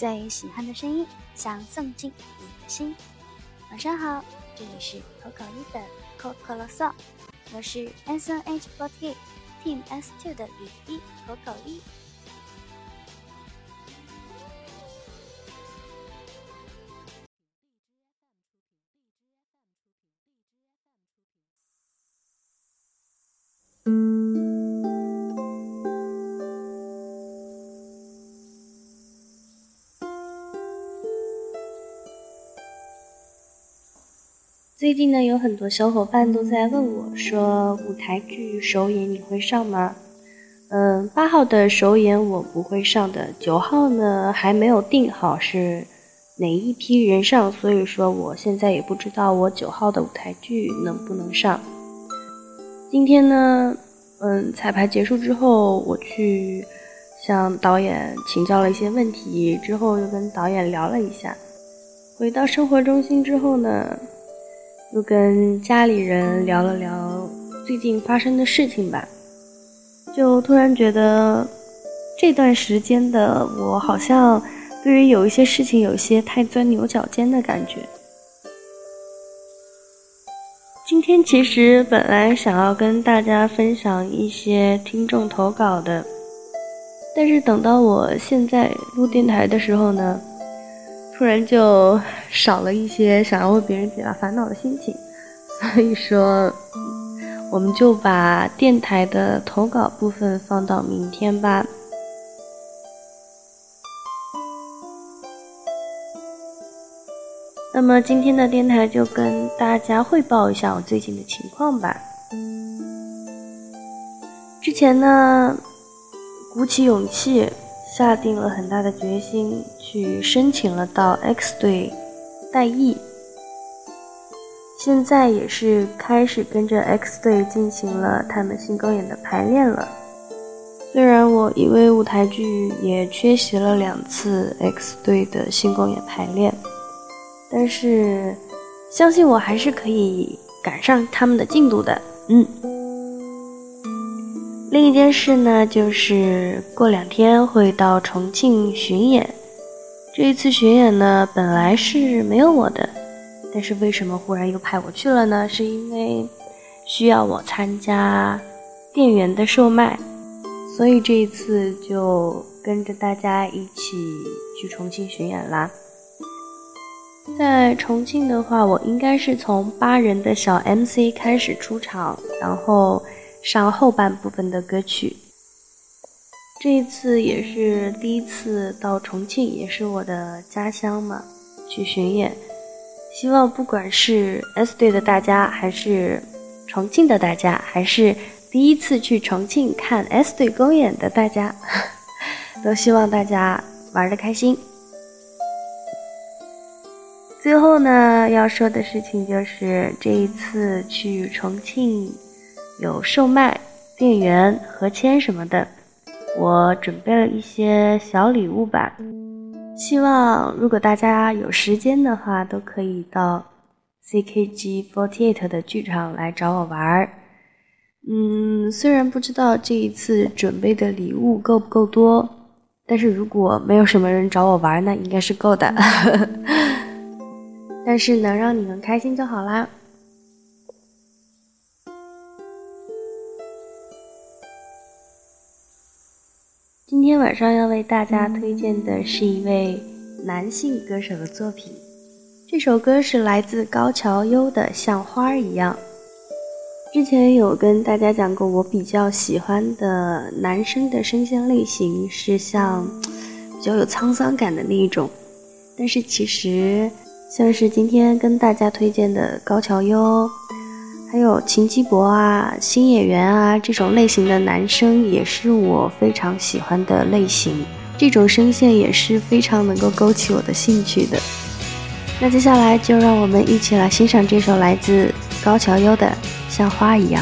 最喜欢的声音，想送进你的心。晚上好，这里是口口一的口口啰嗦，我是 SNH48 Team S two 的雨衣口口一。最近呢，有很多小伙伴都在问我，说舞台剧首演你会上吗？嗯，八号的首演我不会上的，九号呢还没有定好是哪一批人上，所以说我现在也不知道我九号的舞台剧能不能上。今天呢，嗯，彩排结束之后，我去向导演请教了一些问题，之后又跟导演聊了一下。回到生活中心之后呢。又跟家里人聊了聊最近发生的事情吧，就突然觉得这段时间的我好像对于有一些事情有些太钻牛角尖的感觉。今天其实本来想要跟大家分享一些听众投稿的，但是等到我现在录电台的时候呢。突然就少了一些想要为别人解答烦恼的心情，所以说，我们就把电台的投稿部分放到明天吧。那么今天的电台就跟大家汇报一下我最近的情况吧。之前呢，鼓起勇气。下定了很大的决心，去申请了到 X 队代役。现在也是开始跟着 X 队进行了他们新公演的排练了。虽然我因为舞台剧也缺席了两次 X 队的新公演排练，但是相信我还是可以赶上他们的进度的。嗯。另一件事呢，就是过两天会到重庆巡演。这一次巡演呢，本来是没有我的，但是为什么忽然又派我去了呢？是因为需要我参加店员的售卖，所以这一次就跟着大家一起去重庆巡演啦。在重庆的话，我应该是从八人的小 MC 开始出场，然后。上后半部分的歌曲，这一次也是第一次到重庆，也是我的家乡嘛，去巡演。希望不管是 S 队的大家，还是重庆的大家，还是第一次去重庆看 S 队公演的大家，都希望大家玩的开心。最后呢，要说的事情就是这一次去重庆。有售卖、店员、合签什么的，我准备了一些小礼物吧。希望如果大家有时间的话，都可以到 CKG Forty Eight 的剧场来找我玩儿。嗯，虽然不知道这一次准备的礼物够不够多，但是如果没有什么人找我玩，那应该是够的。但是能让你们开心就好啦。今天晚上要为大家推荐的是一位男性歌手的作品，这首歌是来自高桥优的《像花儿一样》。之前有跟大家讲过，我比较喜欢的男生的声线类型是像比较有沧桑感的那一种，但是其实像是今天跟大家推荐的高桥优。还有秦基博啊，新演员啊，这种类型的男生也是我非常喜欢的类型，这种声线也是非常能够勾起我的兴趣的。那接下来就让我们一起来欣赏这首来自高桥优的《像花一样》。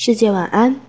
世界晚安。